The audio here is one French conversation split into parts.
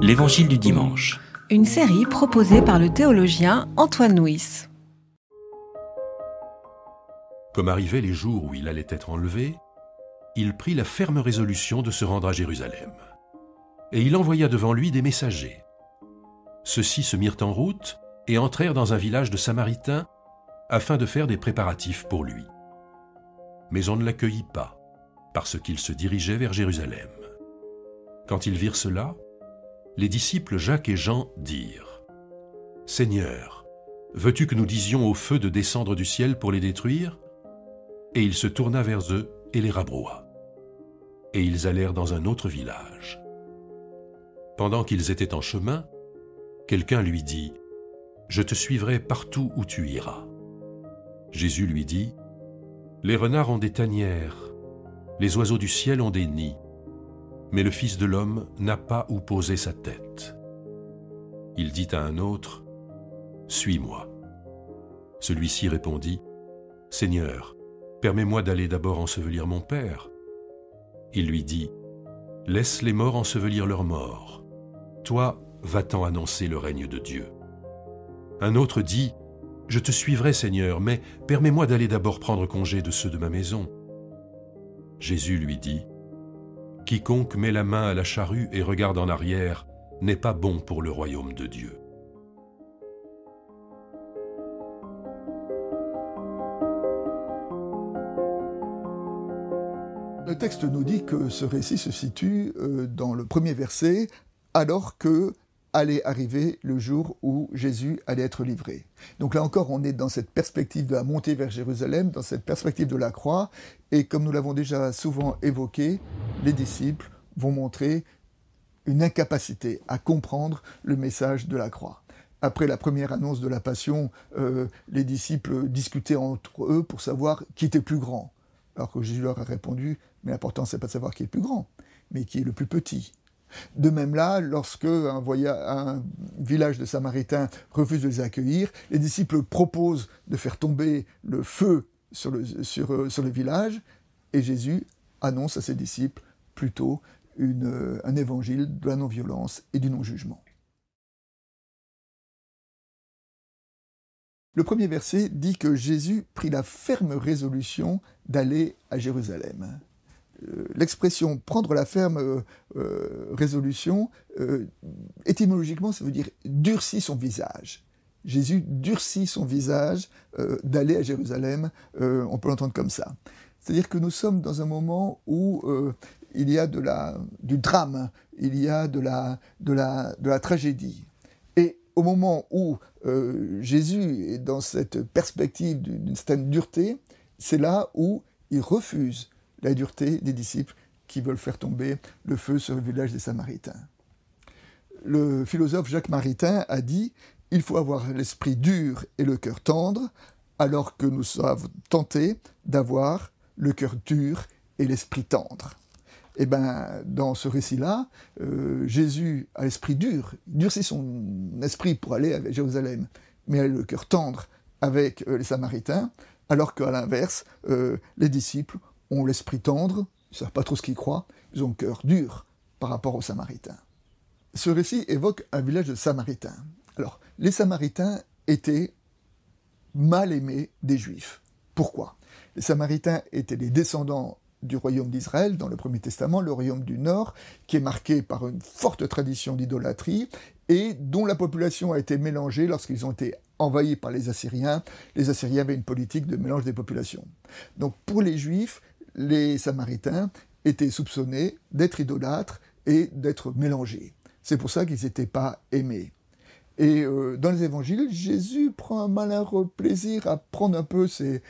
L'Évangile du dimanche. Une série proposée par le théologien Antoine Nuis. Comme arrivaient les jours où il allait être enlevé, il prit la ferme résolution de se rendre à Jérusalem. Et il envoya devant lui des messagers. Ceux-ci se mirent en route et entrèrent dans un village de Samaritains afin de faire des préparatifs pour lui. Mais on ne l'accueillit pas, parce qu'il se dirigeait vers Jérusalem. Quand ils virent cela, les disciples Jacques et Jean dirent Seigneur, veux-tu que nous disions au feu de descendre du ciel pour les détruire? Et il se tourna vers eux et les rabroua. Et ils allèrent dans un autre village. Pendant qu'ils étaient en chemin, quelqu'un lui dit Je te suivrai partout où tu iras. Jésus lui dit Les renards ont des tanières, les oiseaux du ciel ont des nids, mais le Fils de l'homme n'a pas où poser sa tête. Il dit à un autre Suis-moi. Celui-ci répondit Seigneur, permets-moi d'aller d'abord ensevelir mon Père. Il lui dit Laisse les morts ensevelir leurs morts. Toi, va-t'en annoncer le règne de Dieu. Un autre dit Je te suivrai, Seigneur, mais permets-moi d'aller d'abord prendre congé de ceux de ma maison. Jésus lui dit Quiconque met la main à la charrue et regarde en arrière n'est pas bon pour le royaume de Dieu. Le texte nous dit que ce récit se situe euh, dans le premier verset, alors que allait arriver le jour où Jésus allait être livré. Donc là encore, on est dans cette perspective de la montée vers Jérusalem, dans cette perspective de la croix, et comme nous l'avons déjà souvent évoqué, les disciples vont montrer une incapacité à comprendre le message de la croix. Après la première annonce de la Passion, euh, les disciples discutaient entre eux pour savoir qui était plus grand. Alors que Jésus leur a répondu, mais l'important c'est pas de savoir qui est le plus grand, mais qui est le plus petit. De même là, lorsque un, village de Samaritains refuse de les accueillir, les disciples proposent de faire tomber le feu sur le, le village, et Jésus annonce à ses disciples plutôt une, un évangile de la non-violence et du non-jugement. Le premier verset dit que Jésus prit la ferme résolution d'aller à Jérusalem. Euh, l'expression prendre la ferme euh, euh, résolution, étymologiquement, ça veut dire durcit son visage. Jésus durcit son visage d'aller à Jérusalem, on peut l'entendre comme ça. C'est-à-dire que nous sommes dans un moment où il y a de la, du drame, il y a de la, de la, de la tragédie. Et au moment où Jésus est dans cette perspective d'une certaine dureté, c'est là où il refuse la dureté des disciples qui veulent faire tomber le feu sur le village des Samaritains. Le philosophe Jacques Maritain a dit Il faut avoir l'esprit dur et le cœur tendre, alors que nous sommes tentés d'avoir le cœur dur et l'esprit tendre. Eh bien, dans ce récit-là, euh, Jésus a l'esprit dur, durcit son esprit pour aller à Jérusalem, mais a le cœur tendre avec euh, les Samaritains, alors qu'à l'inverse, euh, les disciples ont l'esprit tendre, ils ne savent pas trop ce qu'ils croient, ils ont le cœur dur par rapport aux Samaritains. Ce récit évoque un village de Samaritains. Alors, les Samaritains étaient mal aimés des Juifs. Pourquoi? Les Samaritains étaient les descendants du royaume d'Israël dans le Premier Testament, le royaume du Nord, qui est marqué par une forte tradition d'idolâtrie et dont la population a été mélangée lorsqu'ils ont été envahis par les Assyriens. Les Assyriens avaient une politique de mélange des populations. Donc pour les Juifs, les Samaritains étaient soupçonnés d'être idolâtres et d'être mélangés. C'est pour ça qu'ils n'étaient pas aimés. Et euh, dans les évangiles, Jésus prend un malin plaisir à prendre un peu ses,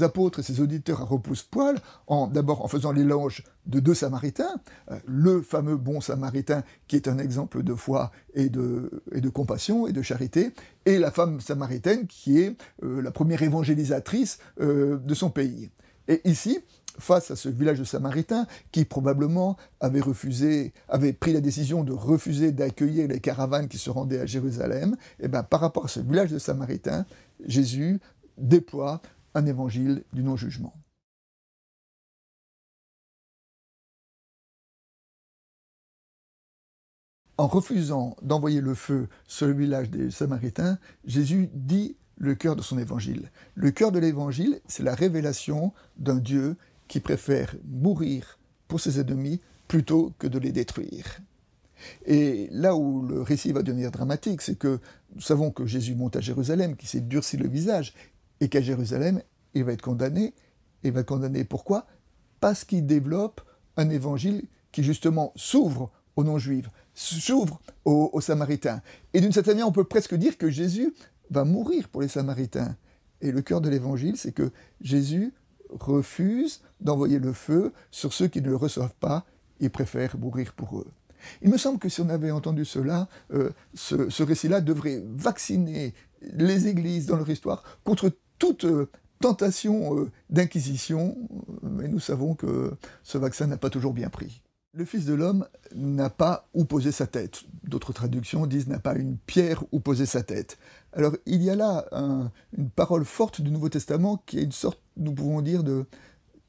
apôtres et ses auditeurs à repousse-poil, en, d'abord en faisant l'éloge de deux Samaritains, euh, le fameux bon Samaritain qui est un exemple de foi et de, et de compassion et de charité, et la femme samaritaine qui est euh, la première évangélisatrice de son pays. Et ici, face à ce village de Samaritains, qui probablement avait refusé, avait pris la décision de refuser d'accueillir les caravanes qui se rendaient à Jérusalem, et eh bien par rapport à ce village de Samaritains, Jésus déploie un évangile du non-jugement. en refusant d'envoyer le feu sur le village des Samaritains, Jésus dit le cœur de son évangile. Le cœur de l'évangile, c'est la révélation d'un Dieu qui préfère mourir pour ses ennemis plutôt que de les détruire. Et là où le récit va devenir dramatique, c'est que nous savons que Jésus monte à Jérusalem, qui s'est durci le visage, et qu'à Jérusalem, il va être condamné. Il va être condamné pourquoi? Parce qu'il développe un évangile qui justement s'ouvre aux non-juifs, s'ouvre aux, Samaritains. Et d'une certaine manière, on peut presque dire que Jésus va mourir pour les Samaritains. Et le cœur de l'évangile, c'est que Jésus refuse d'envoyer le feu sur ceux qui ne le reçoivent pas, il préfère mourir pour eux. Il me semble que si on avait entendu cela, euh, ce, récit-là devrait vacciner les églises dans leur histoire contre toute euh, tentation euh, d'inquisition, mais nous savons que ce vaccin n'a pas toujours bien pris. Le Fils de l'homme n'a pas où poser sa tête. D'autres traductions disent n'a pas une pierre où poser sa tête. Alors il y a là un, une parole forte du Nouveau Testament qui est une sorte, nous pouvons dire, de,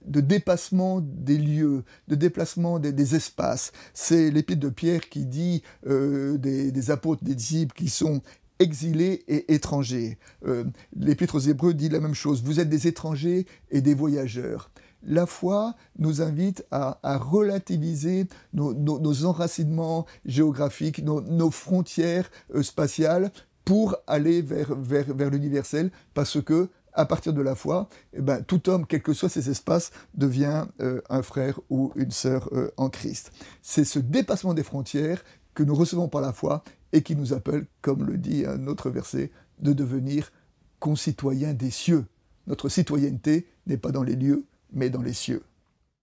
dépassement des lieux, de déplacement des, espaces. C'est l'épître de Pierre qui dit euh, des, apôtres, des disciples qui sont exilés et étrangers. Euh, l'épître aux Hébreux dit la même chose. Vous êtes des étrangers et des voyageurs la foi nous invite à, relativiser nos, enracinements géographiques, nos, frontières euh, spatiales pour aller vers l'universel, parce que à partir de la foi, eh ben, tout homme, quels que soient ses espaces, devient euh, un frère ou une sœur euh, en Christ. C'est ce dépassement des frontières que nous recevons par la foi et qui nous appelle, comme le dit un autre verset, de devenir concitoyens des cieux. Notre citoyenneté n'est pas dans les lieux, mais dans les cieux.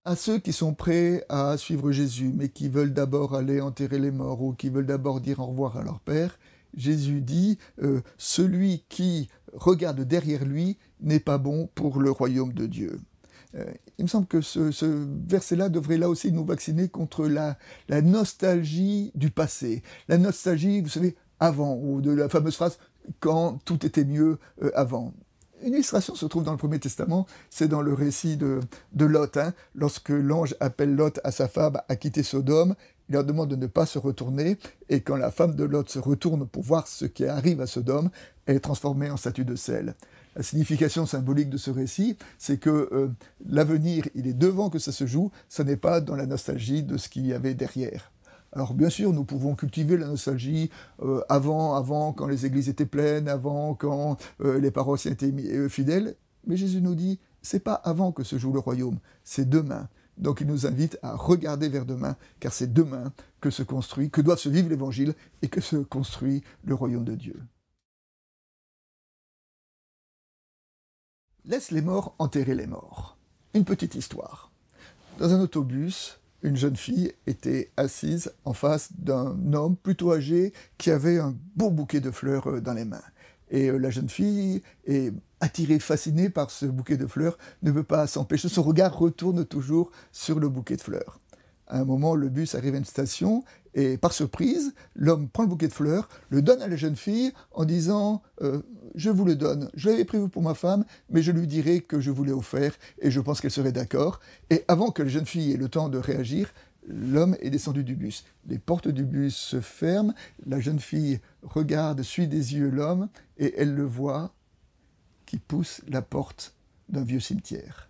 À ceux qui sont prêts à suivre Jésus, mais qui veulent d'abord aller enterrer les morts ou qui veulent d'abord dire au revoir à leur Père, Jésus dit euh, Celui qui regarde derrière lui n'est pas bon pour le royaume de Dieu. Euh, il me semble que ce, verset-là devrait là aussi nous vacciner contre la, nostalgie du passé. La nostalgie, vous savez, avant, ou de la fameuse phrase quand tout était mieux euh, avant une illustration se trouve dans le Premier Testament, c'est dans le récit de, de Lot. Hein, lorsque l'ange appelle Lot à sa femme à quitter Sodome, il leur demande de ne pas se retourner, et quand la femme de Lot se retourne pour voir ce qui arrive à Sodome, elle est transformée en statue de sel. La signification symbolique de ce récit, c'est que euh, l'avenir, il est devant que ça se joue, ce n'est pas dans la nostalgie de ce qu'il y avait derrière. Alors bien sûr, nous pouvons cultiver la nostalgie euh, avant, avant quand les églises étaient pleines, avant quand euh, les paroissiens étaient fidèles. Mais Jésus nous dit, c'est pas avant que se joue le royaume, c'est demain. Donc il nous invite à regarder vers demain, car c'est demain que se construit, que doit se vivre l'Évangile et que se construit le royaume de Dieu. Laisse les morts enterrer les morts. Une petite histoire. Dans un autobus, une jeune fille était assise en face d'un homme plutôt âgé qui avait un beau bouquet de fleurs euh, dans les mains. Et euh, la jeune fille attirée, fascinée par ce bouquet de fleurs, ne peut pas s'empêcher. Son regard retourne toujours sur le bouquet de fleurs. À un moment, le bus arrive à une station et par surprise, l'homme prend le bouquet de fleurs, le donne à la jeune fille en disant euh, Je vous le donne, je l'avais prévu pour ma femme, mais je lui dirai que je vous l'ai offert et je pense qu'elle serait d'accord. Et avant que la jeune fille ait le temps de réagir, l'homme est descendu du bus. Les portes du bus se ferment, la jeune fille regarde, suit des yeux l'homme et elle le voit qui pousse la porte d'un vieux cimetière.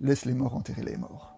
Laisse les morts enterrer les morts.